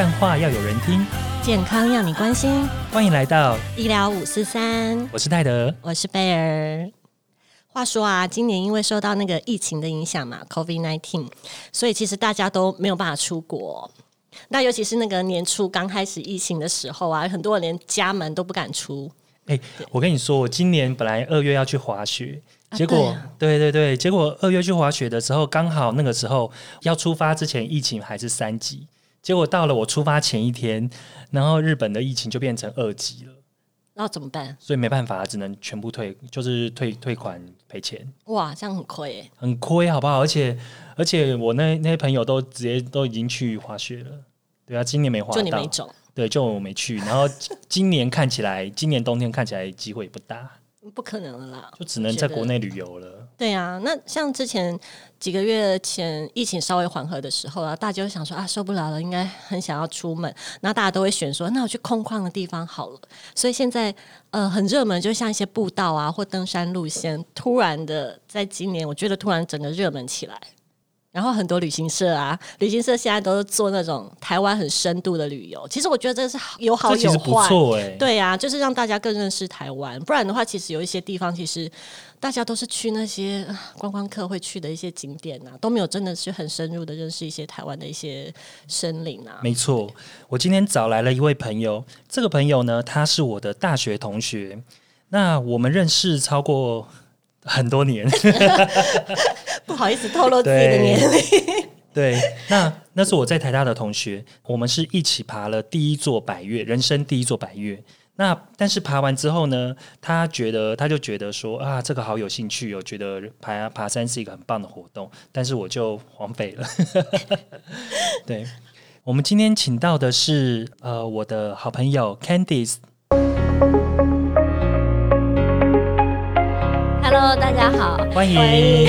干话要有人听，健康要你关心。欢迎来到医疗五四三，我是泰德，我是贝尔。话说啊，今年因为受到那个疫情的影响嘛，COVID nineteen，所以其实大家都没有办法出国。那尤其是那个年初刚开始疫情的时候啊，很多人连家门都不敢出。哎，我跟你说，我今年本来二月要去滑雪，结果、对啊对对对，结果二月去滑雪的时候，刚好那个时候要出发之前，疫情还是三级，结果到了我出发前一天，然后日本的疫情就变成二级了，那怎么办？所以没办法，只能全部退，就是退退款赔钱，哇，这样很亏耶。很亏，好不好？而且而且我那那些朋友都直接都已经去滑雪了，对啊，今年没滑到就你没，走，对，就我没去，然后今年看起来，今年冬天看起来机会也不大。不可能了啦。就只能在国内旅游了。对啊，那像之前几个月前疫情稍微缓和的时候啊，大家就想说啊受不了了，应该很想要出门，那大家都会选说，那我去空旷的地方好了。所以现在呃很热门，就像一些步道啊或登山路线，突然的在今年，我觉得突然整个热门起来。然后很多旅行社啊，旅行社现在都是做那种台湾很深度的旅游。其实我觉得这是有好有坏，对呀、就是让大家更认识台湾。不然的话，其实有一些地方，其实大家都是去那些呃观光客会去的一些景点啊，都没有真的是很深入的认识一些台湾的一些森林啊。没错。我今天找来了一位朋友，这个朋友呢，他是我的大学同学，那我们认识超过很多年。不好意思透露自己的年龄，对，那那是我在台大的同学，我们是一起爬了第一座百越，人生第一座百越。那但是爬完之后呢，他觉得他就觉得说啊，这个好有兴趣哦，觉得爬爬山是一个很棒的活动，但是我就荒废了。对，我们今天请到的是呃我的好朋友 Candice，Hello，大家好。欢迎。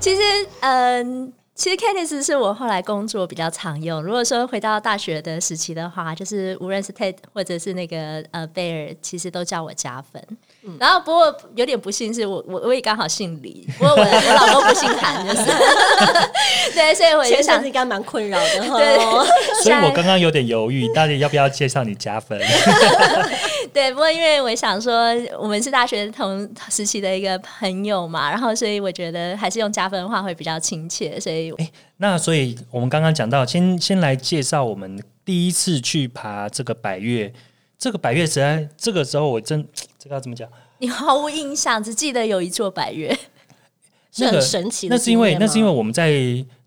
其实，嗯、其实 Candice 是我后来工作比较常用。如果说回到大学的时期的话，就是无论是 Ted 或者是那个呃贝尔，其实都叫我加分。然后不过有点不幸是我我我也刚好姓李，不过我我老公不姓韩，就是 对，所以我就前想阵子应该蛮困扰的。对 所以我刚刚有点犹豫，到底要不要介绍你加分？对，不过因为我想说，我们是大学同时期的一个朋友嘛，然后所以我觉得还是用加分的话会比较亲切，所以那所以我们刚刚讲到，先先来介绍我们第一次去爬这个百越。这个百越实在，这个时候我真 这个要怎么讲？你毫无印象，只记得有一座百越。是很神奇的那是因为那是因为我们在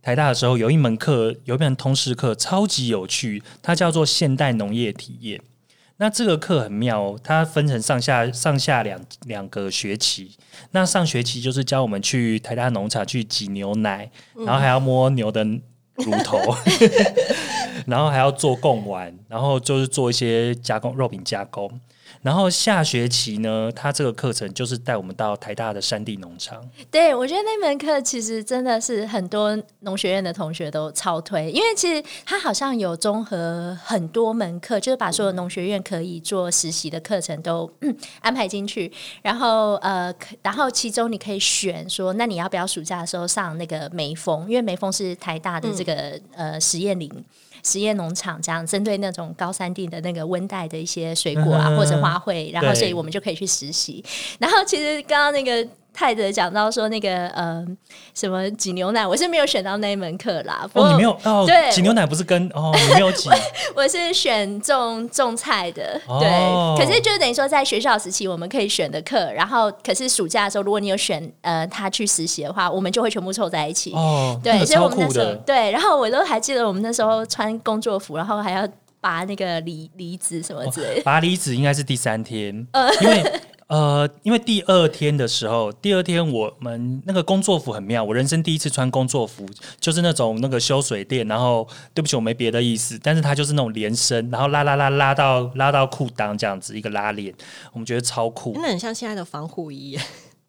台大的时候有一门课，有一门通识课超级有趣，它叫做现代农业体验。那这个课很妙哦，它分成上下上下两两个学期。那上学期就是教我们去台大农场去挤牛奶，然后还要摸牛的乳头，然后还要做贡丸，然后就是做一些加工肉品加工。然后下学期呢，他这个课程就是带我们到台大的山地农场。对我觉得那门课其实真的是很多农学院的同学都超推，因为其实他好像有综合很多门课，就是把所有农学院可以做实习的课程都、安排进去。然后呃，然后其中你可以选说，那你要不要暑假的时候上那个梅峰？因为梅峰是台大的这个、呃实验林。实验农场这样针对那种高山地的那个温带的一些水果啊，嗯或者花卉，然后对所以我们就可以去实习。然后其实刚刚那个泰德讲到说那个呃什么挤牛奶，我是没有选到那一门课啦。哦，你没有哦，对挤牛奶不是跟哦，你没有挤我是选种种菜的，哦对。可是就等于说在学校时期我们可以选的课，然后可是暑假的时候，如果你有选呃他去实习的话，我们就会全部凑在一起。哦，那对，所以我们那时候的，对，然后我都还记得我们那时候穿工作服，然后还要拔那个梨梨子什么之类的。拔离子应该是第三天，呃因为呃，因为第二天的时候，第二天我们那个工作服很妙，我人生第一次穿工作服，就是那种那个修水电，然后对不起，我没别的意思，但是它就是那种连身，然后拉拉拉拉到拉到裤裆这样子一个拉链，我们觉得超酷，那很像现在的防护衣，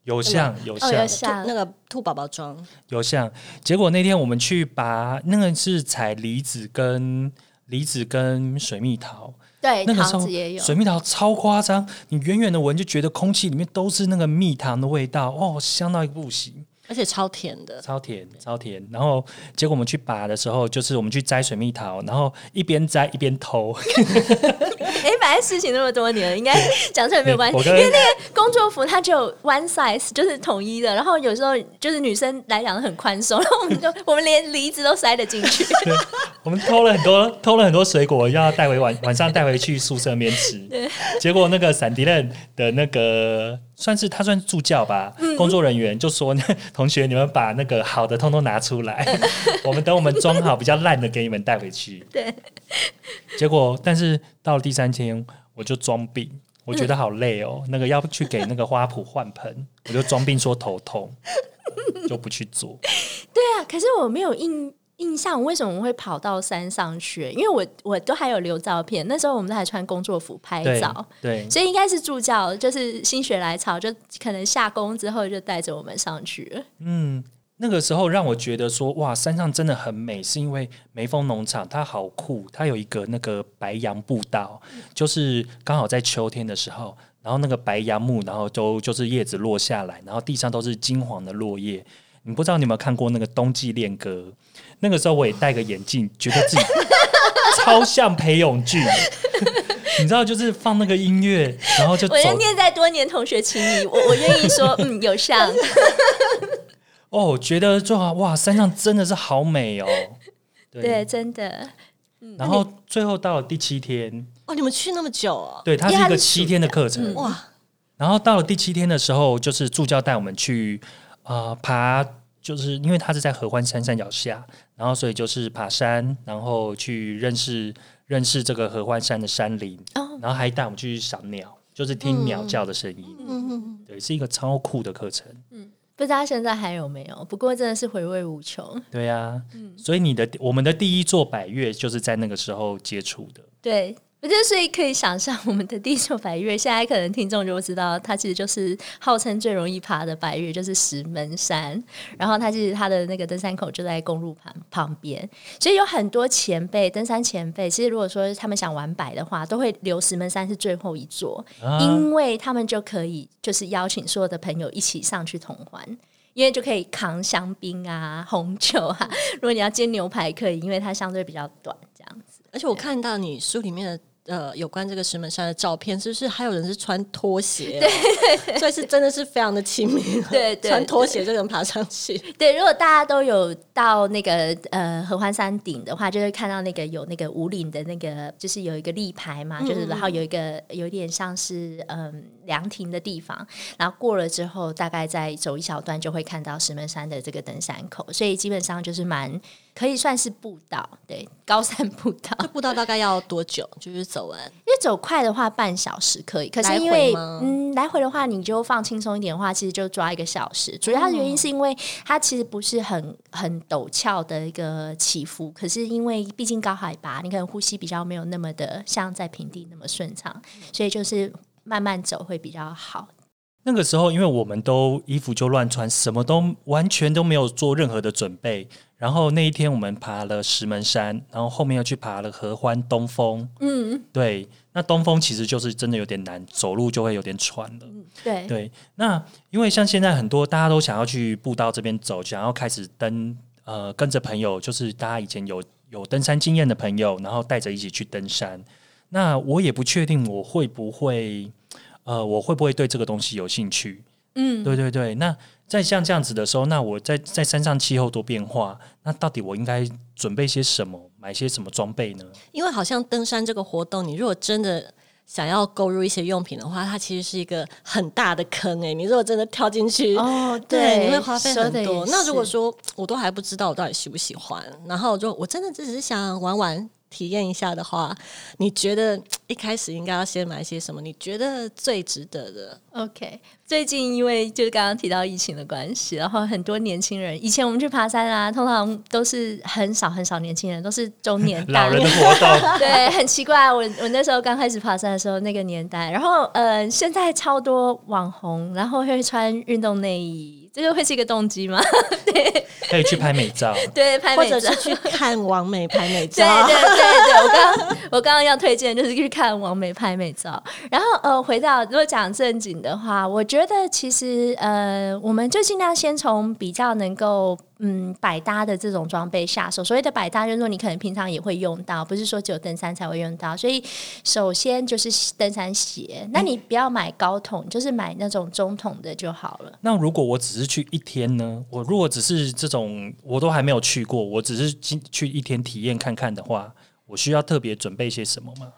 有像有哦，像。有像。那个兔宝宝装，有像，结果那天我们去拔那个是采梨子跟梨子跟水蜜桃，对，那个时候桃子也有。水蜜桃超夸张，你远远的闻就觉得空气里面都是那个蜜糖的味道，哦，香到一个不行。而且超甜的。超甜超甜。然后结果我们去拔的时候，就是我们去摘水蜜桃，然后一边摘一边偷。哎，反正事情那么多年了，应该讲出来没有关系。因为那个工作服它就有 one size，就是统一的。然后有时候就是女生来讲很宽松，然后我们就我们连梨子都塞得进去。我们偷了很多，偷了很多水果，要带回晚晚上带回去宿舍面吃。结果那个闪迪任的那个算是他算助教吧，工作人员就说：“同学，你们把那个好的通通拿出来，我们等我们装好比较烂的给你们带回去。”对，结果但是到了第三天，我就装病，我觉得好累哦，那个要去给那个花圃换盆，我就装病说头痛，就不去做。对啊，可是我没有印印象，为什么我会跑到山上去？因为我我都还有留照片，那时候我们都还穿工作服拍照。对，所以应该是助教，就是心血来潮，就可能下工之后就带着我们上去了。嗯，那个时候让我觉得说，哇，山上真的很美，是因为梅峰农场它好酷，它有一个那个白杨步道，就是刚好在秋天的时候，然后那个白杨木，然后都就是叶子落下来，然后地上都是金黄的落叶。你不知道你有没有看过那个冬季恋歌？那个时候我也戴个眼镜，觉得自己 超像裴勇俊。你知道，就是放那个音乐，然后就我要念在多年同学情谊，我我愿意说，嗯，有像。哦，觉得哇，山上真的是好美哦。对，真的。然后最后到了第七天，哦，你们去那么久哦？对，它是一个七天的课程。哇，然后到了第七天的时候，就是助教带我们去呃爬，就是因为它是在合欢山山脚下，然后所以就是爬山，然后去认识认识这个合欢山的山林，哦然后还带我们去赏鸟，就是听鸟叫的声音。嗯，对，是一个超酷的课程。嗯不知道现在还有没有？不过真的是回味无穷。对呀、所以你的我们的第一座百越就是在那个时候接触的。对，我觉得所以可以想象，我们的第一座百越，现在可能听众就会知道，它其实就是号称最容易爬的白月，就是石门山。然后它其实它的那个登山口就在公路旁旁边，所以有很多前辈登山前辈，其实如果说他们想玩百的话，都会留石门山是最后一座，啊因为他们就可以就是邀请所有的朋友一起上去同欢。因为就可以扛香槟啊、红酒啊，如果你要煎牛排可以，因为它相对比较短，这样子。而且我看到你书里面的。呃，有关这个石门山的照片，是不是还有人是穿拖鞋、对，所以是真的是非常的亲民。对对穿拖鞋就能爬上去。对，如果大家都有到那个呃合欢山顶的话，就会看到那个有那个五岭的那个，就是有一个立牌嘛，就是然后有一个有点像是嗯凉亭的地方，然后过了之后，大概再走一小段就会看到石门山的这个登山口，所以基本上就是蛮可以算是步道，对，高山步道。这步道大概要多久？就是走完？因为走快的话半小时可以，可是因为嗯来回的话，你就放轻松一点的话，其实就抓一个小时。主要的原因是因为它其实不是很很陡峭的一个起伏，可是因为毕竟高海拔，你可能呼吸比较没有那么的像在平地那么顺畅，所以就是慢慢走会比较好。那个时候，因为我们都衣服就乱穿，什么都完全都没有做任何的准备。然后那一天我们爬了石门山，然后后面又去爬了合欢东峰。嗯，对，那东峰其实就是真的有点难，走路就会有点喘了。对，对，那因为像现在很多大家都想要去步道这边走，想要开始登，呃，跟着朋友，就是大家以前有有登山经验的朋友，然后带着一起去登山。那我也不确定我会不会，呃，我会不会对这个东西有兴趣？嗯，对对对，那在像这样子的时候，那我在在山上气候多变化，那到底我应该准备些什么，买些什么装备呢？因为好像登山这个活动，你如果真的想要购入一些用品的话，它其实是一个很大的坑诶、你如果真的跳进去，哦，对，你会花费很多。那如果说我都还不知道我到底喜不喜欢，然后就我真的只是想玩玩。体验一下的话，你觉得一开始应该要先买些什么？你觉得最值得的？OK，最近因为就是刚刚提到疫情的关系，然后很多年轻人，以前我们去爬山啊，通常都是很少很少年轻人，都是中年老大人的活动，对，很奇怪。我我那时候刚开始爬山的时候，那个年代，然后呃，现在超多网红，然后会穿运动内衣，这个会是一个动机吗？对可以去拍美照。对，拍美照或者是。去看王美拍美照。对对对，我刚刚我刚刚要推荐就是去看王美拍美照，然后呃，回到如果讲正经的话，我觉得其实呃，我们就尽量先从比较能够嗯百搭的这种装备下手。所谓的百搭，就是说你可能平常也会用到，不是说只有登山才会用到。所以首先就是登山鞋，那你不要买高筒，就是买那种中筒的就好了。那如果我只是去一天呢？我如果只是这种我都还没有去过，我只是进去一天体验看看的话，我需要特别准备些什么吗？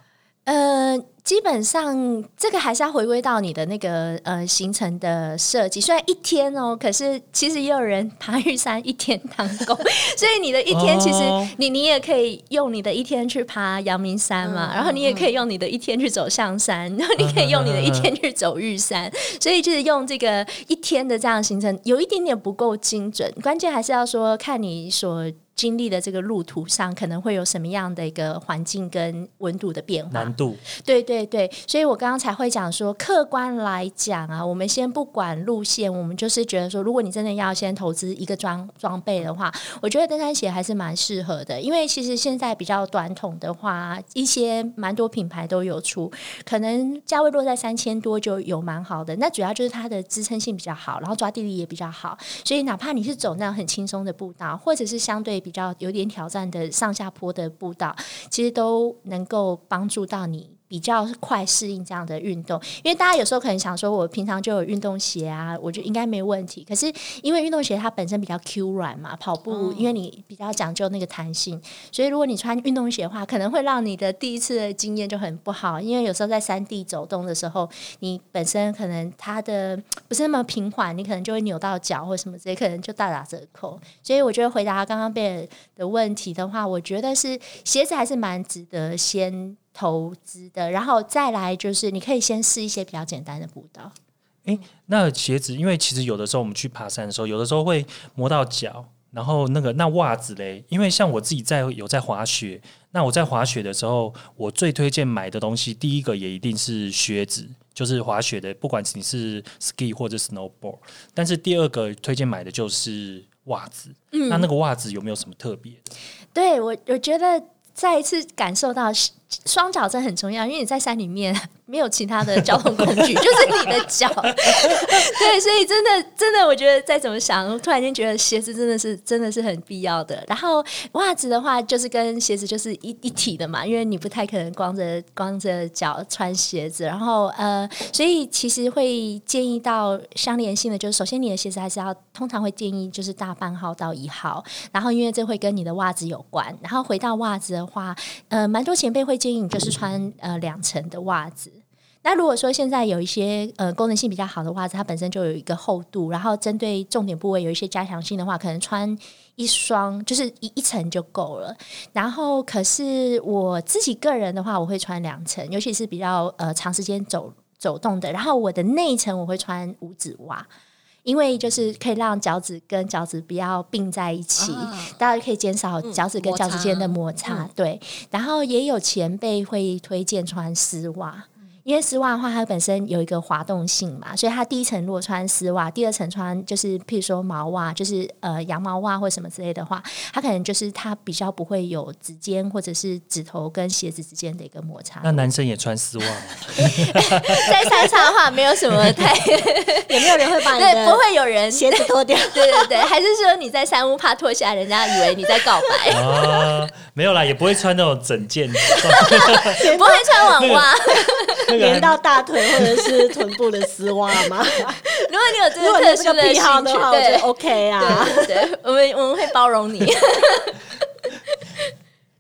呃，基本上这个还是要回归到你的那个呃行程的设计。虽然一天哦，可是其实也有人爬玉山一天当够，所以你的一天其实哦你你也可以用你的一天去爬阳明山嘛，然后你也可以用你的一天去走象山，然后你可以用你的一天去走玉山。所以就是用这个一天的这样行程，有一点点不够精准。关键还是要说看你所。经历的这个路途上可能会有什么样的一个环境跟温度的变化？难度对对对，所以我刚刚才会讲说，客观来讲啊，我们先不管路线，我们就是觉得说，如果你真的要先投资一个装装备的话，我觉得登山鞋还是蛮适合的，因为其实现在比较短筒的话，一些蛮多品牌都有出，可能价位落在三千多就有蛮好的。那主要就是它的支撑性比较好，然后抓地力也比较好，所以哪怕你是走那样很轻松的步道，或者是相对比较有点挑战的上下坡的步道，其实都能够帮助到你。比较快适应这样的运动，因为大家有时候可能想说，我平常就有运动鞋啊，我觉得应该没问题。可是因为运动鞋它本身比较 Q 软嘛，跑步因为你比较讲究那个弹性，所以如果你穿运动鞋的话，可能会让你的第一次的经验就很不好。因为有时候在山地走动的时候，你本身可能它的不是那么平缓，你可能就会扭到脚或什么之类，可能就大打折扣。所以我觉得回答刚刚贝尔的问题的话，我觉得是鞋子还是蛮值得先投资的，然后再来就是你可以先试一些比较简单的步道。那鞋子，因为其实有的时候我们去爬山的时候，有的时候会磨到脚，然后那个那袜子嘞，因为像我自己在有在滑雪，那我在滑雪的时候，我最推荐买的东西，第一个也一定是靴子，就是滑雪的，不管你是 ski 或者 snowboard，但是第二个推荐买的就是袜子。嗯那那个袜子有没有什么特别？对我，我觉得再一次感受到双脚真的很重要，因为你在山里面 没有其他的交通工具，就是你的脚。对，所以真的真的，我觉得再怎么想，突然间觉得鞋子真的是真的是很必要的。然后袜子的话，就是跟鞋子就是一一体的嘛，因为你不太可能光着光着脚穿鞋子。然后呃，所以其实会建议到相连性的，就是首先你的鞋子还是要通常会建议就是大半号到一号，然后因为这会跟你的袜子有关。然后回到袜子的话，呃，蛮多前辈会建议你就是穿呃两层的袜子。那如果说现在有一些呃功能性比较好的袜子，它本身就有一个厚度，然后针对重点部位有一些加强性的话，可能穿一双就是一一层就够了。然后可是我自己个人的话，我会穿两层，尤其是比较呃长时间走走动的。然后我的内层我会穿五指袜。因为就是可以让脚趾跟脚趾不要并在一起，啊大家可以减少脚趾跟脚趾间的摩擦。嗯对，然后也有前辈会推荐穿丝袜。因为丝袜的话，它本身有一个滑动性嘛，所以它第一层如果穿丝袜，第二层穿就是譬如说毛袜，就是呃羊毛袜或什么之类的话，它可能就是它比较不会有指尖或者是指头跟鞋子之间的一个摩擦。那男生也穿丝袜吗？在山上的话，没有什么太 也没有人会把你对，不会有人鞋子脱掉？对对对，还是说你在山屋怕脱下来，人家以为你在告白，啊，没有啦，也不会穿那种整件，不会穿网袜。那连个到大腿或者是臀部的丝袜吗？如果你有这个这个特殊的癖好的话，我觉得 OK 啊。对我们我们会包容你。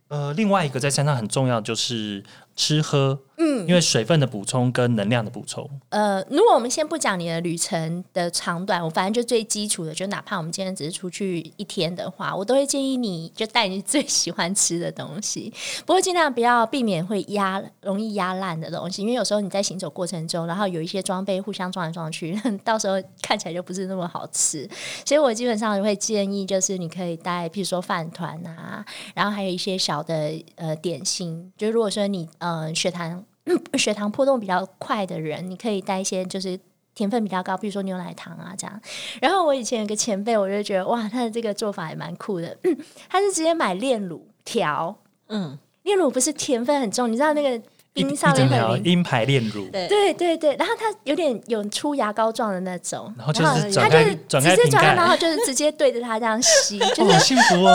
呃，另外一个在山上很重要的就是吃喝，嗯，因为水分的补充跟能量的补充，呃，如果我们先不讲你的旅程的长短，我反正就最基础的，就哪怕我们今天只是出去一天的话，我都会建议你就带你最喜欢吃的东西，不过尽量不要避免会压容易压烂的东西，因为有时候你在行走过程中，然后有一些装备互相撞来撞去，到时候看起来就不是那么好吃。所以我基本上会建议，就是你可以带，譬如说饭团啊，然后还有一些小的呃点心，就如果说你呃血糖。血糖波动比较快的人，你可以带一些就是甜分比较高，比如说牛奶糖啊这样。然后我以前有个前辈，我就觉得哇，他的这个做法也蛮酷的，他是直接买炼乳调，嗯，炼乳不是甜分很重，你知道那个一冰上面会淋。鹰牌炼乳，对，对对对，然后它有点有出牙膏状的那种，然后就是它就是转开瓶直接转开，然盖，后就是直接对着它这样吸，就哦，是好幸福哦！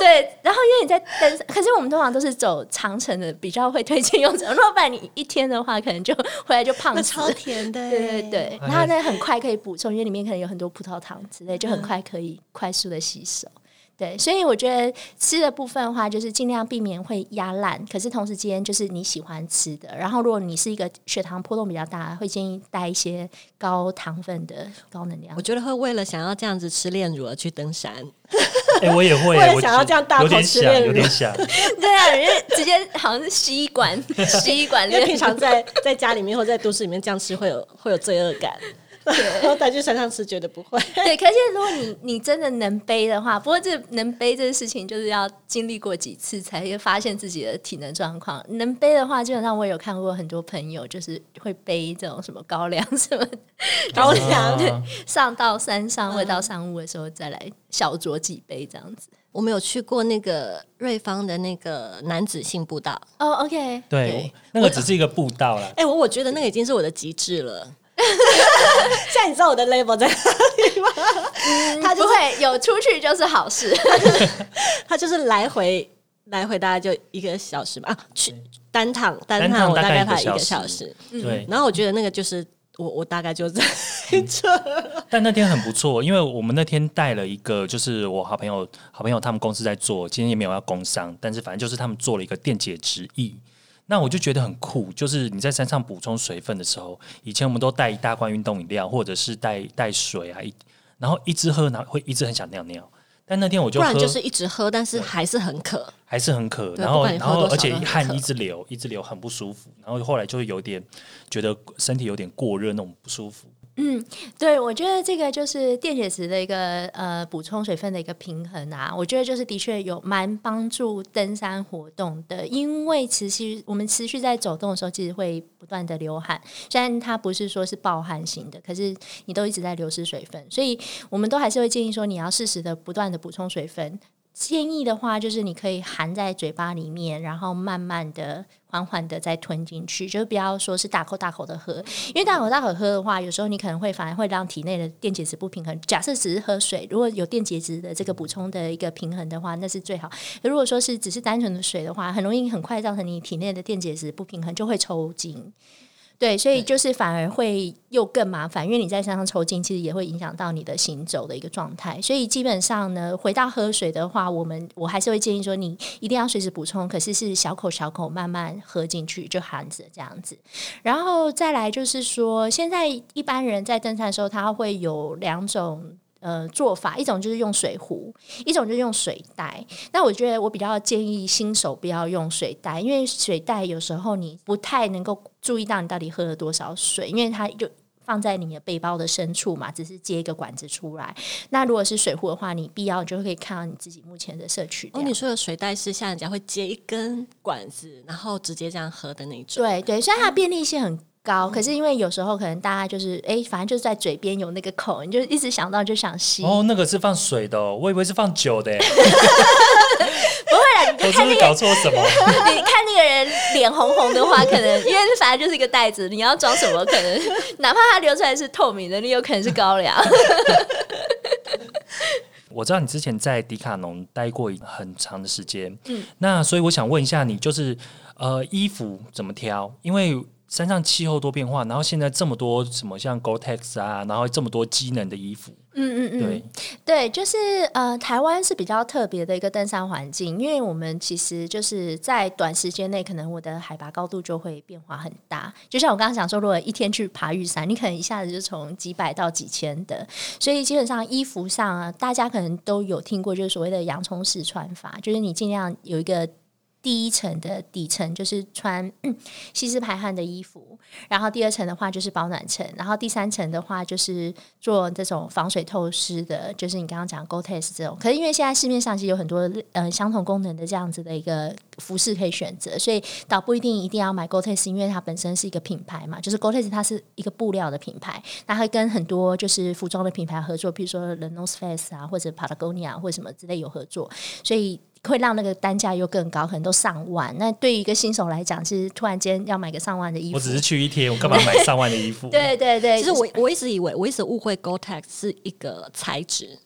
对，然后因为你在登山，可是我们通常都是走长城的，比较会推荐用这种。如果不然你一天的话，可能就回来就胖死。超甜的，对对对，哎然后呢很快可以补充，因为里面可能有很多葡萄糖之类，就很快可以快速的吸收。对，所以我觉得吃的部分的话，就是尽量避免会压烂，可是同时间就是你喜欢吃的。然后如果你是一个血糖波动比较大，会建议带一些高糖分的高能量我。觉得会为了想要这样子吃炼乳而去登山，哎，我也会，为了我想要这样大口有点想，吃炼乳有点想。对啊，人家直接好像是吸管 吸管因为平常在在家里面或在都市里面这样吃会有会有罪恶感，然后带去山上吃绝对不会。对，可是如果你你真的能背的话，不过这能背这个事情，就是要经历过几次才会发现自己的体能状况。能背的话，基本上我有看过很多朋友，就是会背这种什么高粱什么，高粱对上到山上或到上屋的时候再来小酌几杯这样子。我们有去过那个瑞芳的那个男子性步道，哦、o k 对对，那个只是一个步道啦。哎、我我觉得那个已经是我的极致了。现在你知道我的 label 在哪里吗？他就是不会有出去就是好事。他就是来回来回大概就一个小时吧，啊，去单趟单单趟趟我大概排一个小时。对，然后我觉得那个就是我我大概就在这，但那天很不错，因为我们那天带了一个，就是我好朋友好朋友他们公司在做，今天也没有要工商，但是反正就是他们做了一个电解质液。那我就觉得很酷，就是你在山上补充水分的时候，以前我们都带一大罐运动饮料，或者是带带水啊，一然后一直喝，然后会一直很想尿尿。但那天我就喝，不然就是一直喝，但是还是很渴。还是很渴，然后然后而且汗一直流，一直流，很不舒服。然后后来就会有点觉得身体有点过热那种不舒服。嗯对，我觉得这个就是电解质的一个呃补充水分的一个平衡啊，我觉得就是的确有蛮帮助登山活动的，因为持续我们持续在走动的时候，其实会不断的流汗，虽然它不是说是暴汗型的，可是你都一直在流失水分，所以我们都还是会建议说你要适时的不断的补充水分。建议的话，就是你可以含在嘴巴里面，然后慢慢的、缓缓的再吞进去，就是不要说是大口大口的喝，因为大口大口喝的话，有时候你可能会反而会让体内的电解质不平衡。假设只是喝水，如果有电解质的这个补充的一个平衡的话，那是最好。如果说是只是单纯的水的话，很容易很快造成你体内的电解质不平衡，就会抽筋。对，所以就是反而会又更麻烦，因为你在山上抽筋，其实也会影响到你的行走的一个状态。所以基本上呢，回到喝水的话，我们我还是会建议说，你一定要随时补充，可是是小口小口慢慢喝进去，就含着这样子。然后再来就是说，现在一般人在登山的时候，他会有两种。呃，做法一种就是用水壶，一种就是用水袋。那我觉得我比较建议新手不要用水袋，因为水袋有时候你不太能够注意到你到底喝了多少水，因为它就放在你的背包的深处嘛，只是接一个管子出来。那如果是水壶的话，你必要你就可以看到你自己目前的摄取哦，量。你说的水袋是像人家会接一根管子，然后直接这样喝的那种。对对，所以它便利性很高，可是因为有时候可能大家就是哎，反正就是在嘴边有那个口，你就一直想到就想吸。哦，那个是放水的、哦，我以为是放酒的、欸。不会啦，你看那个搞错什么？你看那个人脸红红的话，可能因为反正就是一个袋子，你要装什么，可能哪怕它流出来是透明的，你有可能是高粱。我知道你之前在迪卡侬待过很长的时间，嗯，那所以我想问一下你，就是呃，衣服怎么挑？因为山上气候多变化，然后现在这么多什么像 Gore-Tex 啊，然后这么多机能的衣服，嗯嗯嗯，对，对，就是呃，台湾是比较特别的一个登山环境，因为我们其实就是在短时间内，可能我的海拔高度就会变化很大。就像我刚刚讲说，如果一天去爬玉山，你可能一下子就从几百到几千的，所以基本上衣服上啊，大家可能都有听过，就是所谓的洋葱式穿法，就是你尽量有一个。第一层的底层就是穿吸湿排汗的衣服，然后第二层的话就是保暖层，然后第三层的话就是做这种防水透湿的，就是你刚刚讲 Gore-Tex 这种。可是因为现在市面上其实有很多呃相同功能的这样子的一个服饰可以选择，所以倒不一定一定要买 Gore-Tex，因为它本身是一个品牌嘛，就是 Gore-Tex 它是一个布料的品牌，它会跟很多就是服装的品牌合作，比如说 The North Face 啊，或者 Patagonia 或什么之类有合作，所以。会让那个单价又更高，可能都上万。那对于一个新手来讲，其实突然间要买个上万的衣服，我只是去一天，我干嘛买上万的衣服？对对对，其实我我一直以为，我一直误会 Gore-Tex 是一个材质。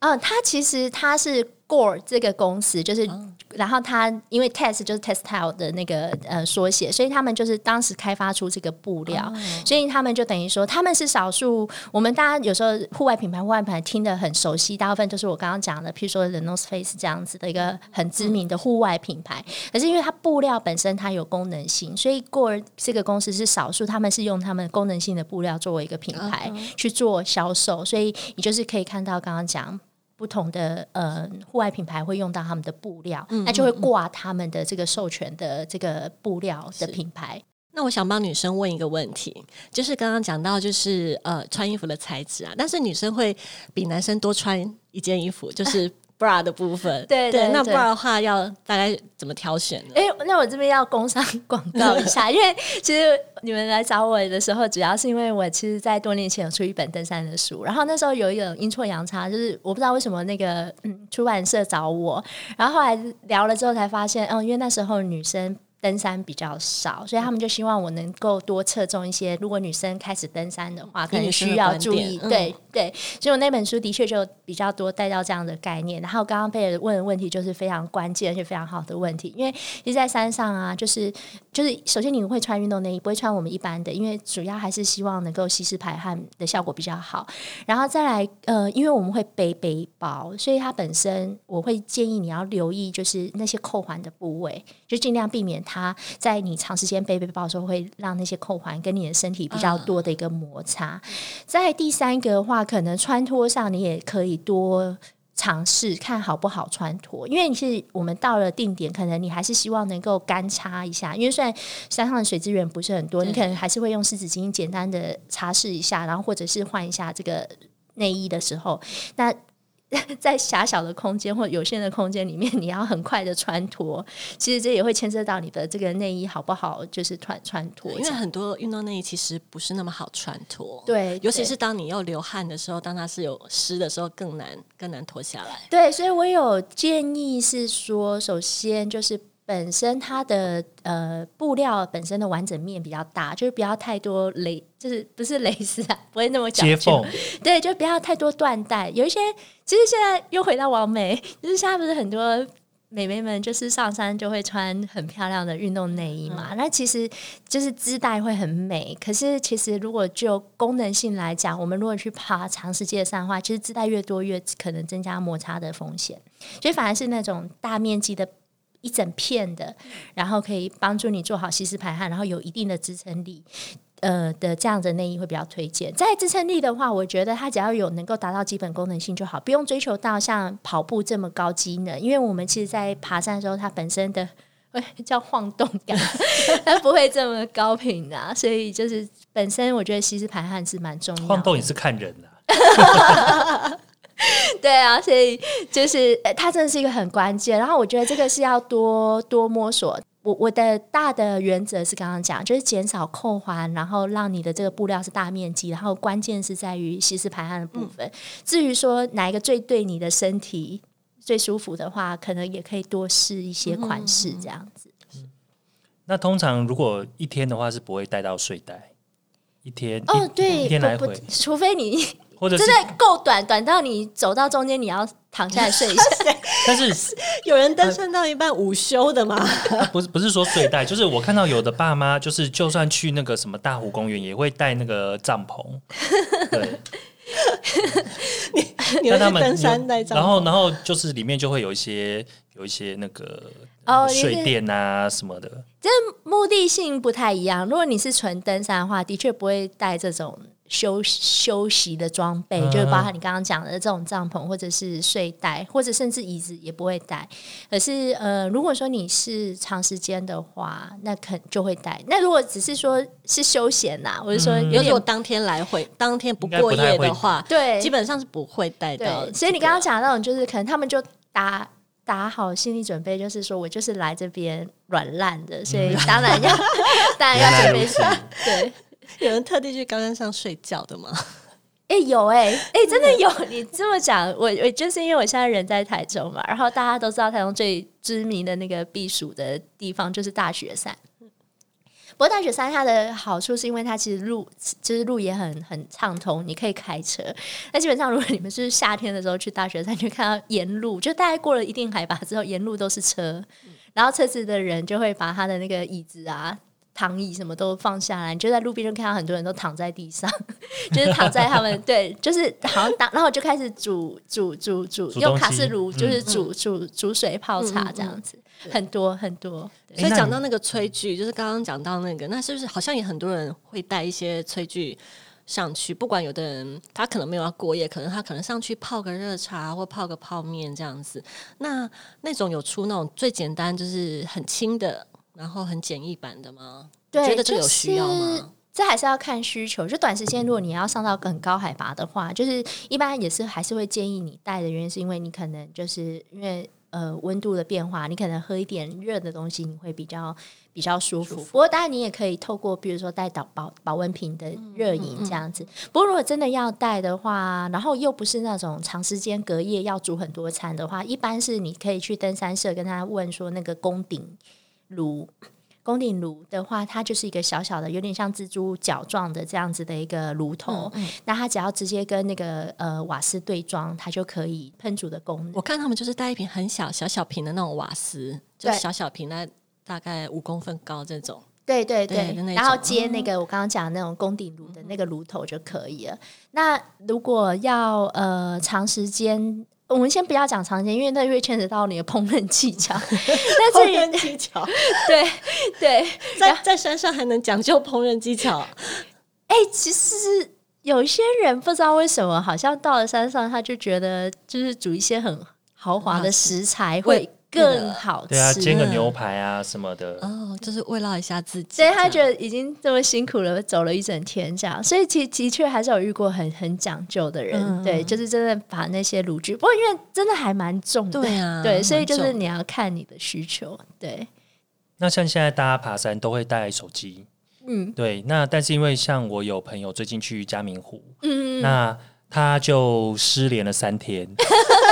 嗯，它其实它是 Gore 这个公司，就是。然后它因为 test 就是 textile 的那个呃缩写，所以他们就是当时开发出这个布料，所以他们就等于说他们是少数。我们大家有时候户外品牌、户外品牌听得很熟悉，大部分就是我刚刚讲的，譬如说 The North Face 这样子的一个很知名的户外品牌。可是因为它布料本身它有功能性，所以 Gore 这个公司是少数，他们是用他们功能性的布料作为一个品牌去做销售，所以你就是可以看到刚刚讲。不同的呃户外品牌会用到他们的布料，那就会挂他们的这个授权的这个布料的品牌。那我想帮女生问一个问题，就是刚刚讲到就是呃穿衣服的材质啊，但是女生会比男生多穿一件衣服，就是。Bra 的部分，对对，那 bra 的话要大概怎么挑选呢？哎，那我这边要工商 广告一下，因为其实你们来找我的时候，主要是因为我其实，在多年前有出一本登山的书，然后那时候有一种阴错阳差，就是我不知道为什么那个嗯出版社找我，然后后来聊了之后才发现，嗯，因为那时候女生。登山比较少，所以他们就希望我能够多侧重一些。如果女生开始登山的话，可能需要注意。对对，所以我那本书的确就比较多带到这样的概念。然后刚刚贝尔问的问题就是非常关键而且非常好的问题，因为其实在山上啊，就是就是首先你会穿运动内衣，不会穿我们一般的，因为主要还是希望能够吸湿排汗的效果比较好。然后再来，呃，因为我们会背背包，所以它本身我会建议你要留意，就是那些扣环的部位，就尽量避免它。它在你长时间背背包的时候，会让那些扣环跟你的身体比较多的一个摩擦。在第三个的话，可能穿脱上你也可以多尝试看好不好穿脱，因为你是我们到了定点，可能你还是希望能够干擦一下，因为虽然山上的水资源不是很多，你可能还是会用湿纸巾简单的擦拭一下，然后或者是换一下这个内衣的时候，那。在狭小的空间或有限的空间里面，你要很快的穿脱，其实这也会牵涉到你的这个内衣好不好，就是穿穿脱。因为很多运动内衣其实不是那么好穿脱，对，尤其是当你要流汗的时候，当它是有湿的时候，更难更难脱下来。对，所以我有建议是说，首先就是。本身它的呃布料本身的完整面比较大，就是不要太多蕾，就是不是蕾丝啊，不会那么讲究。对，就不要太多缎带。有一些其实现在又回到完美，就是现在不是很多美眉们就是上山就会穿很漂亮的运动内衣嘛？那其实就是织带会很美。可是其实如果就功能性来讲，我们如果去爬长时间的山的话，其实织带越多越可能增加摩擦的风险。所以反而是那种大面积的。一整片的，然后可以帮助你做好吸湿排汗，然后有一定的支撑力，呃的这样的内衣会比较推荐。在支撑力的话，我觉得它只要有能够达到基本功能性就好，不用追求到像跑步这么高机能。因为我们其实，在爬山的时候，它本身的会 叫晃动感，它不会这么高频的。所以就是本身，我觉得吸湿排汗是蛮重要。晃动也是看人的。对啊，所以就是它真的是一个很关键。然后我觉得这个是要多多摸索。我我的大的原则是刚刚讲，就是减少扣环，然后让你的这个布料是大面积。然后关键是在于吸湿排汗的部分。至于说哪一个最对你的身体最舒服的话，可能也可以多试一些款式这样子。那通常如果一天的话是不会带到睡袋，一天哦对，一天来回，除非你。或者真的够短，短到你走到中间，你要躺下来睡一下。但是 有人登山到一半午休的吗？不是，不是说睡袋，就是我看到有的爸妈，就是就算去那个什么大湖公园，也会带那个帐篷。对，你你他们登山带帐篷，然后然后就是里面就会有一些有一些那个哦睡垫啊什么的。这目的性不太一样。如果你是纯登山的话，的确不会带这种。休休息的装备，嗯就是包含你刚刚讲的这种帐篷，或者是睡袋，或者甚至椅子也不会带。可是呃，如果说你是长时间的话，那肯就会带。那如果只是说是休闲呐、我就说嗯有点如果当天来回，当天不过夜的话，对基本上是不会带到这个。对，所以你刚刚讲的那种，就是可能他们就打打好心理准备，就是说我就是来这边软烂的，所以当然要 当然要准备原来如此对。有人特地去高山上睡觉的吗？哎、有哎、哎、真的有！你这么讲，我我就是因为我现在人在台中嘛，然后大家都知道台中最知名的那个避暑的地方就是大雪山。不过大雪山它的好处是因为它其实路就是路也很很畅通，你可以开车。那基本上如果你们是夏天的时候去大雪山，就看到沿路就大概过了一定海拔之后，沿路都是车，然后车子的人就会把他的那个椅子啊。躺椅什么都放下来，你就在路边就看到很多人都躺在地上，就是躺在他们对，就是好像当，然后就开始煮煮煮煮，用卡式炉嗯就是煮煮煮水泡茶这样子，很多很多。所以讲到那个炊具，就是刚刚讲到那个，那是不是好像也很多人会带一些炊具上去？不管有的人他可能没有要过夜，可能他可能上去泡个热茶或泡个泡面这样子。那那种有出那种最简单就是很轻的，然后很简易版的吗？对，觉得这有需要吗？这还是要看需求。就短时间，如果你要上到很高海拔的话，就是一般也是还是会建议你带的原因，是因为你可能就是因为呃温度的变化，你可能喝一点热的东西，你会比较比较舒服。不过当然你也可以透过比如说带导保保温瓶的热饮这样子。不过如果真的要带的话，然后又不是那种长时间隔夜要煮很多餐的话，一般是你可以去登山社跟他问说那个宫顶炉。宫顶炉的话，它就是一个小小的，有点像蜘蛛脚状的这样子的一个炉头。那它只要直接跟那个呃瓦斯对装，它就可以喷煮的功能。我看他们就是带一瓶很小小小瓶的那种瓦斯，就对小小瓶那大概五公分高这种。对对对，对然后接那个我刚刚讲的那种宫顶炉的那个炉头就可以了。那如果要呃长时间，我们先不要讲常见，因为那会牵扯到你的烹饪技巧。但是饪技巧，对对，在在山上还能讲究烹饪技巧，哎、其实有一些人不知道为什么，好像到了山上，他就觉得就是煮一些很豪华的食材会更好吃。对啊，煎个牛排啊什么的，哦，就是慰劳一下自己。所以他觉得已经这么辛苦了，走了一整天这样，所以其的确还是有遇过很很讲究的人，嗯对，就是真的把那些炉具，不过因为真的还蛮重的，对啊对，所以就是你要看你的需求，对，那像现在大家爬山都会带手机，嗯。对，那但是因为像我有朋友最近去嘉明湖，嗯，那他就失联了三天，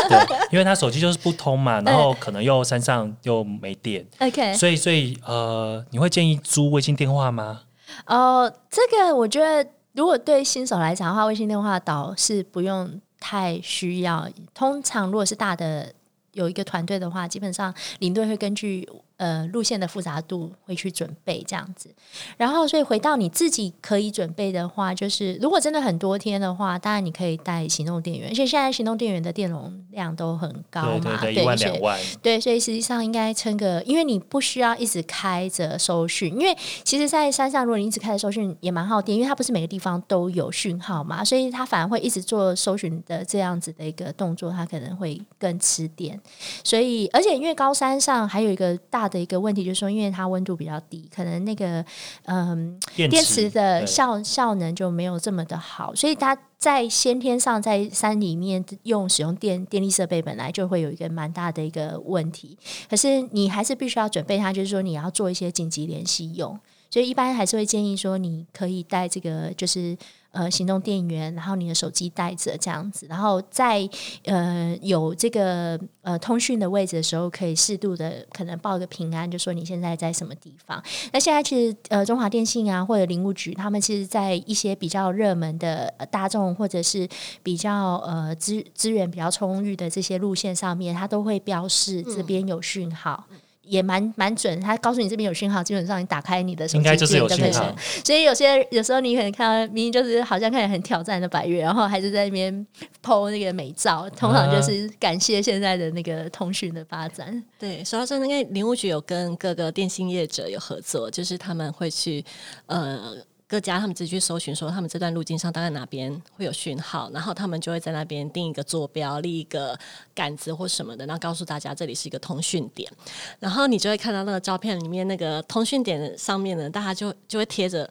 对，因为他手机就是不通嘛，然后可能又山上又没电，OK，所以所以呃，你会建议租卫星电话吗？哦，这个我觉得如果对新手来讲的话，微信电话倒是不用太需要。通常如果是大的有一个团队的话，基本上领队会根据呃路线的复杂度会去准备这样子。然后，所以回到你自己可以准备的话，就是如果真的很多天的话，当然你可以带行动电源，而且现在行动电源的电容量都很高嘛，对对对，一万所以两万，对，所以实际上应该撑个，因为你不需要一直开着收讯，因为其实，在山上如果你一直开着收讯也蛮耗电，因为它不是每个地方都有讯号嘛，所以它反而会一直做搜寻的这样子的一个动作，它可能会更吃电。所以，而且因为高山上还有一个大的一个问题，就是说，因为它温度比较低，可能那个嗯电电池的效效能就没有这么的好，所以它在先天上在山里面用使用电电力设备本来就会有一个蛮大的一个问题，可是你还是必须要准备它，就是说你要做一些紧急联系用，所以一般还是会建议说你可以带这个就是。呃，行动电源，然后你的手机带着这样子，然后在呃有这个呃通讯的位置的时候，可以适度的可能报个平安，就说你现在在什么地方。那现在其实呃，中华电信啊，或者林务局，他们其实，在一些比较热门的、呃大众或者是比较呃资资源比较充裕的这些路线上面，它都会标示这边有讯号。也蛮蛮准，他告诉你这边有讯号，基本上你打开你的手机应该就是有就可以讯号。所以有些有时候你可能看到明明就是好像看起来很挑战的百月，然后还是在那边 PO 那个美照，通常就是感谢现在的那个通讯的发展。对，说到这，那个林务局有跟各个电信业者有合作，就是他们会去呃。各家他们自己去搜寻，说他们这段路径上大概哪边会有讯号，然后他们就会在那边定一个坐标、立一个杆子或什么的，然后告诉大家这里是一个通讯点。然后你就会看到那个照片里面那个通讯点上面呢，大家就就会贴着，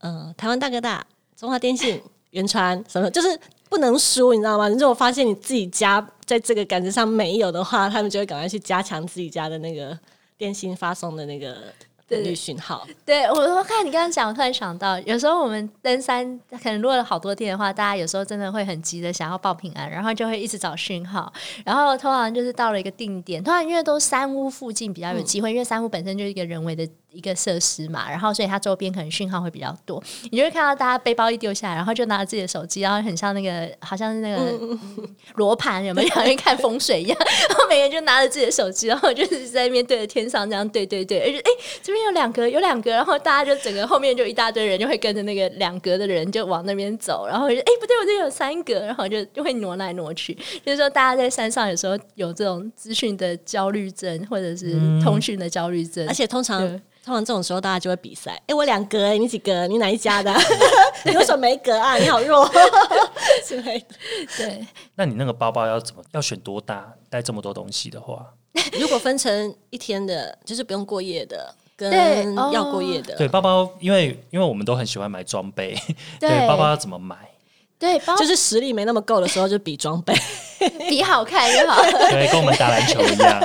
呃，台湾大哥大、中华电信、原传什么，就是不能输，你知道吗？你如果发现你自己家在这个杆子上没有的话，他们就会赶快去加强自己家的那个电信发送的那个频率讯号。对我，我看你刚刚讲，我突然想到，有时候我们登山可能落了好多天的话，大家有时候真的会很急的想要报平安，然后就会一直找讯号，然后通常就是到了一个定点，通常因为都山屋附近比较有机会，因为山屋本身就是一个人为的。一个设施嘛，然后所以它周边可能讯号会比较多，你就会看到大家背包一丢下来，然后就拿着自己的手机，然后很像那个好像是那个罗盘，有没有？好 像看风水一样，然后每个人就拿着自己的手机，然后就是在那边对着天上这样对对对，而且哎这边有两格，有两格，然后大家就整个后面就一大堆人就会跟着那个两格的人就往那边走，然后就哎不对，我这有三格，然后就就会挪来挪去，就是说大家在山上有时候有这种资讯的焦虑症，或者是通讯的焦虑症，而且通常。通常这种时候，大家就会比赛。哎，我两格，你几格？你哪一家的？你为什么没格啊？你好弱 之类的。对，那你那个包包要怎么？要选多大？带这么多东西的话，如果分成一天的，就是不用过夜的，跟要过夜的。对，包包，因为因为我们都很喜欢买装备。对，包包要怎么买？对，就是实力没那么够的时候，就比装备，比好看就好。对，跟我们打篮球一样。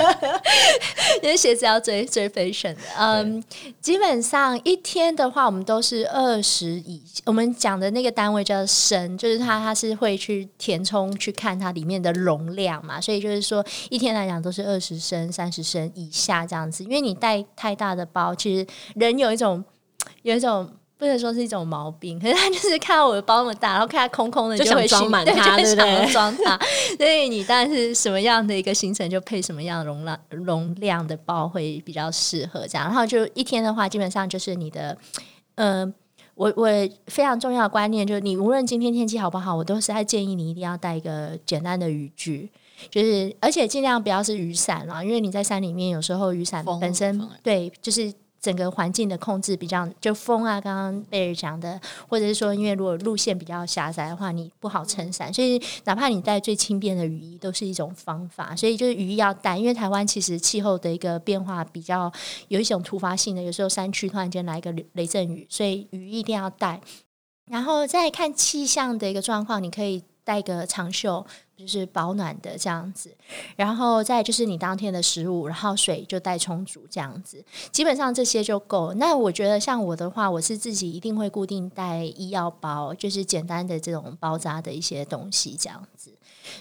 因为鞋子要追追 fashion 的。嗯，基本上一天的话，我们都是二十以，我们讲的那个单位叫升，就是它它是会去填充去看它里面的容量嘛，所以就是说一天来讲都是二十升、三十升以下这样子。因为你带太大的包，其实人有一种有一种。不能说是一种毛病，可是他就是看到我的包那么大，然后看它空空的，就想装满它，对不对？装它，所以你当然是什么样的一个行程，就配什么样容量容量的包会比较适合这样。然后就一天的话，基本上就是你的，呃，我我非常重要的观念就是，你无论今天天气好不好，我都是在建议你一定要带一个简单的雨具，就是而且尽量不要是雨伞啦，因为你在山里面有时候雨伞本身对就是。整个环境的控制比较，就风啊，刚刚贝尔讲的，或者是说，因为如果路线比较狭窄的话，你不好撑伞，所以哪怕你带最轻便的雨衣，都是一种方法。所以就是雨衣要带，因为台湾其实气候的一个变化比较有一种突发性的，有时候山区突然间来一个雷阵雨，所以雨衣一定要带。然后再看气象的一个状况，你可以带个长袖。就是保暖的这样子，然后再就是你当天的食物，然后水就带充足这样子，基本上这些就够。那我觉得像我的话，我是自己一定会固定带医药包，就是简单的这种包扎的一些东西这样子。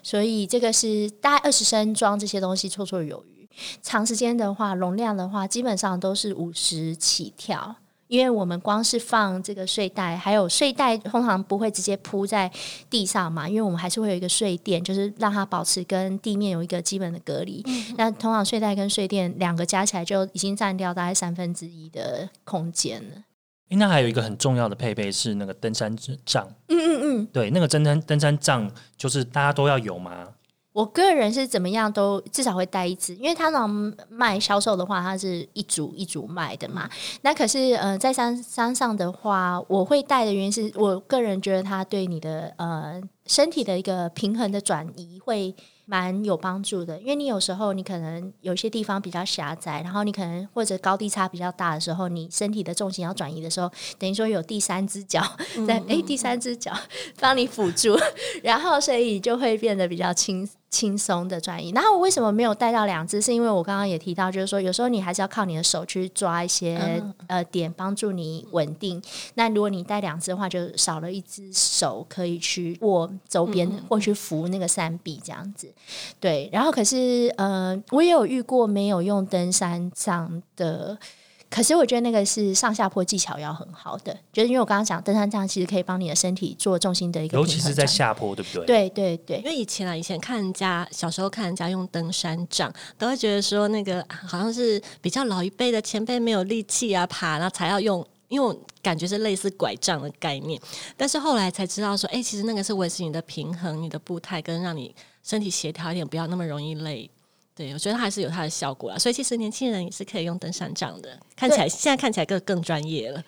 所以这个是大概二十升装这些东西绰绰有余。长时间的话，容量的话，基本上都是五十起跳。因为我们光是放这个睡袋，还有睡袋通常不会直接铺在地上嘛，因为我们还是会有一个睡垫，就是让它保持跟地面有一个基本的隔离。那通常睡袋跟睡垫两个加起来就已经占掉大概三分之一的空间了。那还有一个很重要的配备是那个登山杖。嗯嗯嗯，对，那个登山登山杖就是大家都要有吗？我个人是怎么样都至少会带一支，因为他能卖销售的话，它是一组一组卖的嘛。那可是呃，在山山上的话，我会带的原因是我个人觉得它对你的呃身体的一个平衡的转移会。蛮有帮助的，因为你有时候你可能有些地方比较狭窄，然后你可能或者高低差比较大的时候，你身体的重心要转移的时候，等于说有第三只脚 在，哎，第三只脚帮你辅助，然后所以就会变得比较轻。轻松的转移，然后我为什么没有带到两只？是因为我刚刚也提到，就是说有时候你还是要靠你的手去抓一些呃点，帮助你稳定。那如果你带两只的话，就少了一只手可以去握周边或去扶那个山壁这样子。对，然后可是呃，我也有遇过没有用登山杖的。可是我觉得那个是上下坡技巧要很好的，就是因为我刚刚讲登山杖其实可以帮你的身体做重心的一个，尤其是在下坡，对不对？对对对，因为以前啊，以前看人家小时候看人家用登山杖，都会觉得说那个好像是比较老一辈的前辈没有力气啊爬，然后才要用，因为我感觉是类似拐杖的概念。但是后来才知道说，哎，其实那个是维持你的平衡、你的步态，跟让你身体协调一点，不要那么容易累。对，我觉得还是有它的效果啊。所以其实年轻人也是可以用登山杖的，看起来现在看起来更更专业了。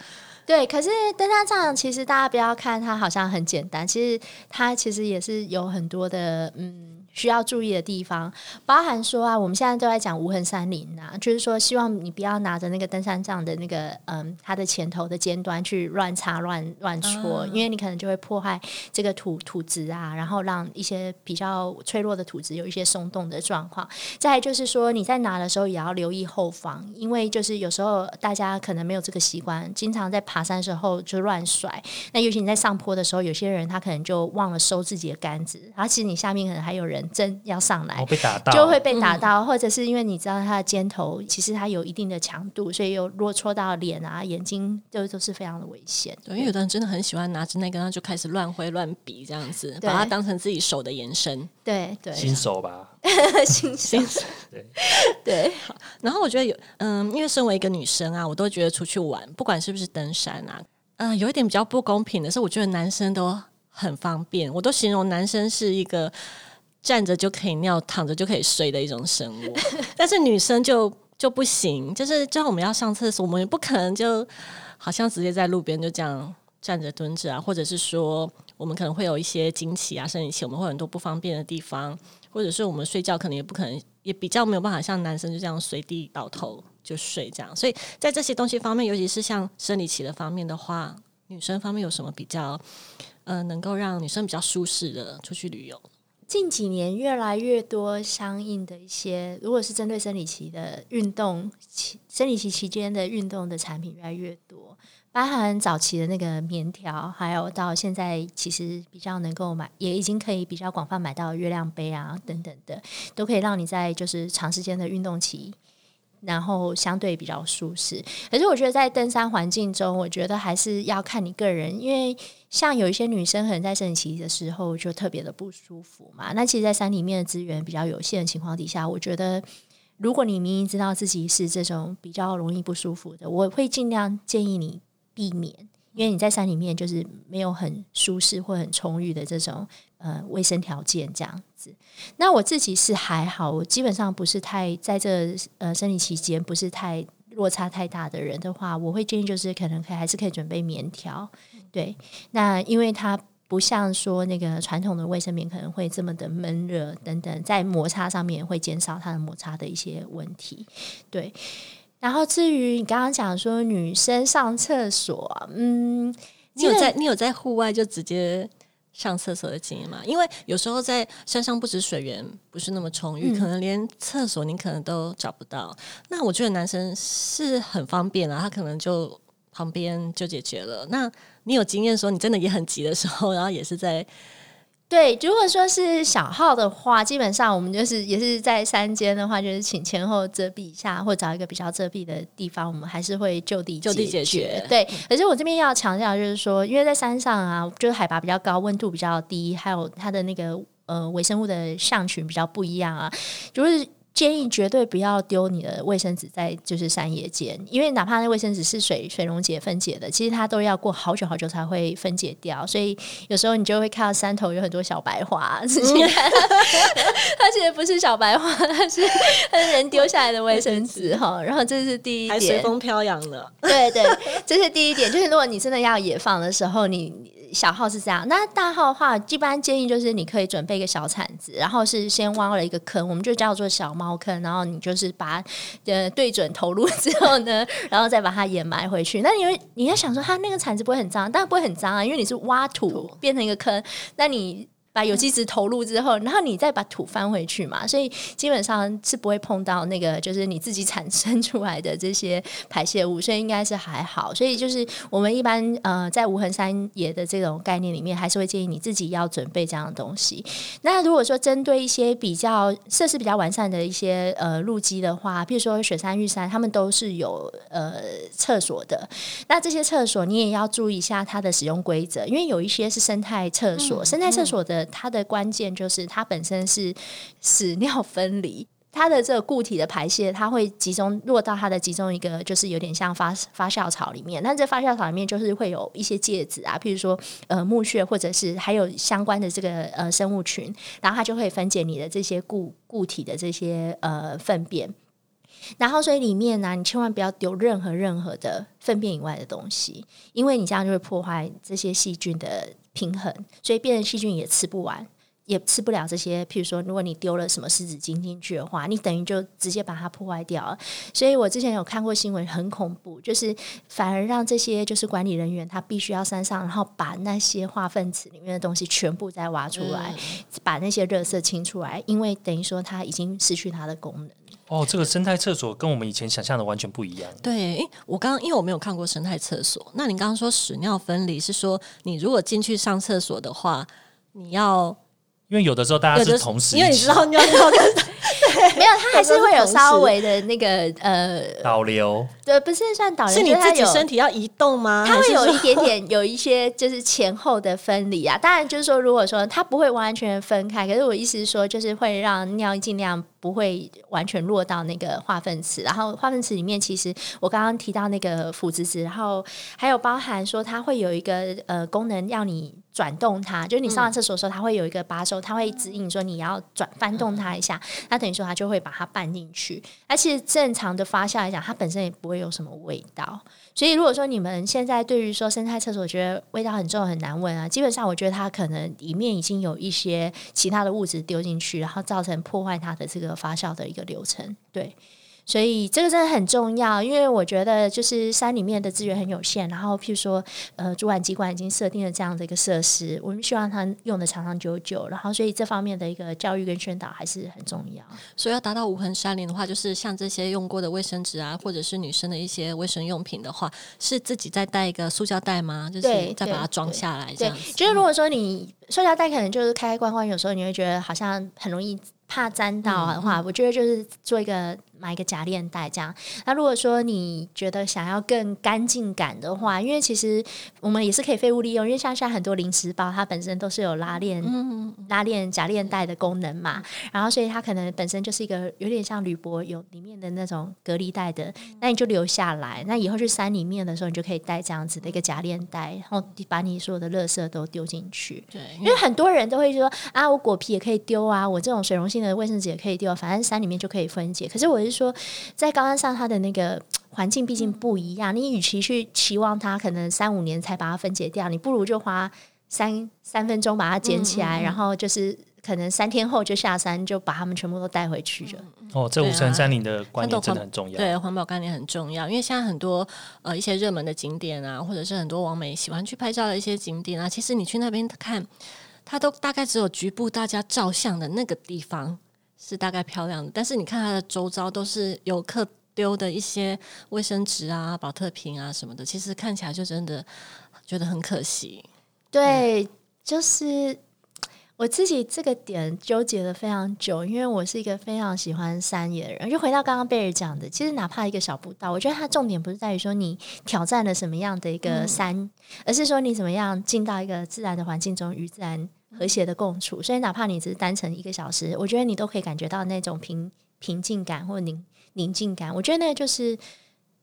对，可是登山杖其实大家不要看它好像很简单，其实它其实也是有很多的嗯。需要注意的地方，包含说啊，我们现在都在讲无痕山林啊，就是说希望你不要拿着那个登山杖的那个嗯，它的前头的尖端去乱插乱乱戳，因为你可能就会破坏这个土土质啊，然后让一些比较脆弱的土质有一些松动的状况。再就是说你在拿的时候也要留意后方，因为就是有时候大家可能没有这个习惯，经常在爬山时候就乱甩。那尤其你在上坡的时候，有些人他可能就忘了收自己的杆子，然后其实你下面可能还有人。针要上来，被打到就会被打到，或者是因为你知道他的肩头其实它有一定的强度，所以有如果戳到脸啊、眼睛，就都是非常的危险。对，因为有的人真的很喜欢拿着那个，他就开始乱挥乱比这样子，把它当成自己手的延伸。对对，新手吧，新 新手。对对。然后我觉得有嗯，因为身为一个女生啊，我都觉得出去玩，不管是不是登山啊，嗯，有一点比较不公平的是，我觉得男生都很方便，我都形容男生是一个。站着就可以尿，躺着就可以睡的一种生物，但是女生就就不行，就是就像我们要上厕所，我们也不可能就好像直接在路边就这样站着蹲着啊，或者是说我们可能会有一些经期啊、生理期，我们会很多不方便的地方，或者是我们睡觉可能也不可能，也比较没有办法像男生就这样随地倒头就睡这样，所以在这些东西方面，尤其是像生理期的方面的话，女生方面有什么比较呃能够让女生比较舒适的出去旅游？近几年越来越多相应的一些，如果是针对生理期的运动期，生理期期间的运动的产品越来越多，包含早期的那个棉条，还有到现在其实比较能够买，也已经可以比较广泛买到月亮杯啊等等的，都可以让你在就是长时间的运动期。然后相对比较舒适，可是我觉得在登山环境中，我觉得还是要看你个人，因为像有一些女生可能在生理期的时候就特别的不舒服嘛。那其实，在山里面的资源比较有限的情况底下，我觉得如果你明明知道自己是这种比较容易不舒服的，我会尽量建议你避免，因为你在山里面就是没有很舒适或很充裕的这种。呃，卫生条件这样子，那我自己是还好，我基本上不是太在这呃生理期间不是太落差太大的人的话，我会建议就是可能可以还是可以准备棉条，对，那因为它不像说那个传统的卫生棉可能会这么的闷热等等，在摩擦上面会减少它的摩擦的一些问题，对。然后至于你刚刚讲说女生上厕所，嗯，你有在你有在户外就直接。上厕所的经验嘛，因为有时候在山上不止水源不是那么充裕，可能连厕所你可能都找不到。那我觉得男生是很方便啊，他可能就旁边就解决了。那你有经验说你真的也很急的时候，然后也是在。对，如果说是小号的话，基本上我们就是也是在山间的话，就是请前后遮蔽一下，或找一个比较遮蔽的地方，我们还是会就地就地解决。对，可是我这边要强调就是说，因为在山上啊，就是海拔比较高，温度比较低，还有它的那个呃微生物的象群比较不一样啊，就是。建议绝对不要丢你的卫生纸在就是山野间，因为哪怕那卫生纸是水水溶解分解的，其实它都要过好久好久才会分解掉。所以有时候你就会看到山头有很多小白花，它其实不是小白花，它是它是人丢下来的卫生纸哈。然后这是第一点，随风飘扬了。对对，这是第一点，就是如果你真的要野放的时候，你。小号是这样，那大号的话，一般建议就是你可以准备一个小铲子，然后是先挖了一个坑，我们就叫做小猫坑，然后你就是把呃对准投入之后呢，然后再把它掩埋回去。那你会你要想说，它那个铲子不会很脏，但不会很脏啊，因为你是挖土变成一个坑，那你。把有机质投入之后，然后你再把土翻回去嘛，所以基本上是不会碰到那个就是你自己产生出来的这些排泄物，所以应该是还好。所以就是我们一般呃在无痕山野的这种概念里面，还是会建议你自己要准备这样的东西。那如果说针对一些比较设施比较完善的一些呃路基的话，比如说雪山、玉山，他们都是有呃厕所的。那这些厕所你也要注意一下它的使用规则，因为有一些是生态厕所，生态厕所的。它的关键就是它本身是屎尿分离，它的这个固体的排泄，它会集中落到它的其中一个，就是有点像发发酵槽里面。那这发酵槽里面就是会有一些介质啊，譬如说呃木屑，或者是还有相关的这个呃生物群，然后它就会分解你的这些固固体的这些呃粪便。然后所以里面呢，你千万不要丢任何任何的粪便以外的东西，因为你这样就会破坏这些细菌的平衡，所以变成细菌也吃不完。也吃不了这些，譬如说，如果你丢了什么湿纸巾进去的话，你等于就直接把它破坏掉了。所以我之前有看过新闻，很恐怖，就是反而让这些就是管理人员他必须要山上，然后把那些化粪池里面的东西全部再挖出来，把那些热色清出来，因为等于说它已经失去它的功能。哦，这个生态厕所跟我们以前想象的完全不一样。对，因我刚刚因为我没有看过生态厕所，那你刚刚说屎尿分离是说你如果进去上厕所的话，你要。因为有的时候大家是同时，因为你知道尿尿跟 没有，它还是会有稍微的那个呃导流，对，不是算导流，是你自己身体要移动吗？它会有一点点有一些就是前后的分离啊。当然就是说，如果说它不会完全分开，可是我意思是说，就是会让尿尽量不会完全落到那个化粪池。然后化粪池里面，其实我刚刚提到那个腐殖质，然后还有包含说它会有一个呃功能要你。转动它，就是你上完厕所的时候，它会有一个把手，它会指引说你要转翻动它一下，那等于说它就会把它拌进去。而且正常的发酵来讲，它本身也不会有什么味道。所以如果说你们现在对于说生态厕所觉得味道很重很难闻啊，基本上我觉得它可能里面已经有一些其他的物质丢进去，然后造成破坏它的这个发酵的一个流程。对。所以这个真的很重要，因为我觉得就是山里面的资源很有限，然后譬如说，呃，主管机关已经设定了这样的一个设施，我们希望它用的长长久久，然后所以这方面的一个教育跟宣导还是很重要。所以要达到无痕山林的话，就是像这些用过的卫生纸啊，或者是女生的一些卫生用品的话，是自己再带一个塑胶袋吗？就是再把它装下来这样子。就是如果说你塑胶袋可能就是开开关关，有时候你会觉得好像很容易怕沾到的话，我觉得就是做一个。买一个假链带这样。那如果说你觉得想要更干净感的话，因为其实我们也是可以废物利用，因为像现在很多零食包，它本身都是有拉链、拉链假链带的功能嘛。然后所以它可能本身就是一个有点像铝箔有里面的那种隔离带的，那你就留下来。那以后去山里面的时候，你就可以带这样子的一个假链带，然后把你所有的垃圾都丢进去。对，因为很多人都会说啊，我果皮也可以丢啊，我这种水溶性的卫生纸也可以丢，反正山里面就可以分解。可是我。是说，在高山上，它的那个 环境毕竟不一样。你与其去期望它可能三五年才把它分解掉，你不如就花三 三分钟把它捡起来，然后就是可能三天后就下山，就把它们全部都带回去了。哦，这五层山林的观念真的很重要。对，环保概念很重要，因为现在很多呃一些热门的景点啊，或者是很多网美喜欢去拍照的一些景点啊，其实你去那边看，它都大概只有局部大家照相的那个地方。是大概漂亮的，但是你看它的周遭都是游客丢的一些卫生纸啊、保特瓶啊什么的，其实看起来就真的觉得很可惜。对，就是我自己这个点纠结了非常久，因为我是一个非常喜欢山野的人。就回到刚刚贝尔讲的，其实哪怕一个小步道，我觉得它重点不是在于说你挑战了什么样的一个山，而是说你怎么样进到一个自然的环境中与自然。和谐的共处，所以哪怕你只是单程一个小时，我觉得你都可以感觉到那种平平静感或宁宁静感。我觉得那就是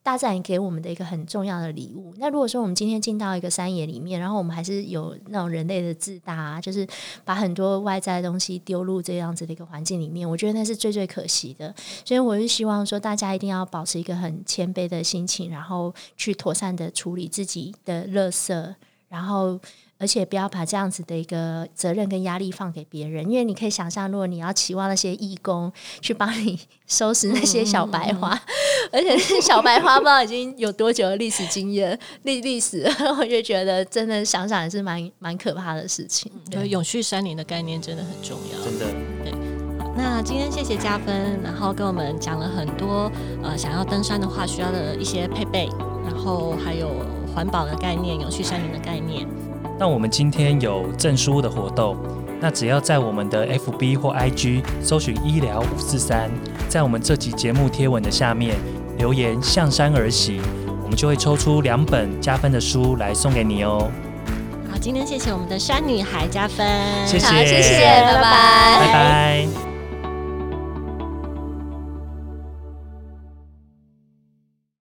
大自然给我们的一个很重要的礼物。那如果说我们今天进到一个山野里面，然后我们还是有那种人类的自大，就是把很多外在的东西丢入这样子的一个环境里面，我觉得那是最最可惜的。所以我是希望说，大家一定要保持一个很谦卑的心情，然后去妥善的处理自己的垃圾，然后。而且不要把这样子的一个责任跟压力放给别人，因为你可以想象，如果你要期望那些义工去帮你 收拾那些小白花，而且小白花不知道已经有多久的历史经验、历历史，我就觉得真的想想也是蛮蛮可怕的事情。对，永续山林的概念真的很重要，真的。对，那今天谢谢加分，然后跟我们讲了很多呃，想要登山的话需要的一些配备，然后还有环保的概念、永续山林的概念。那我们今天有证书的活动，那只要在我们的 FB 或 IG 搜寻医疗五四三，在我们这集节目贴文的下面留言“向山而行”，我们就会抽出两本加分的书来送给你哦。好，今天谢谢我们的山女孩加分，谢谢，谢谢，拜拜，拜拜。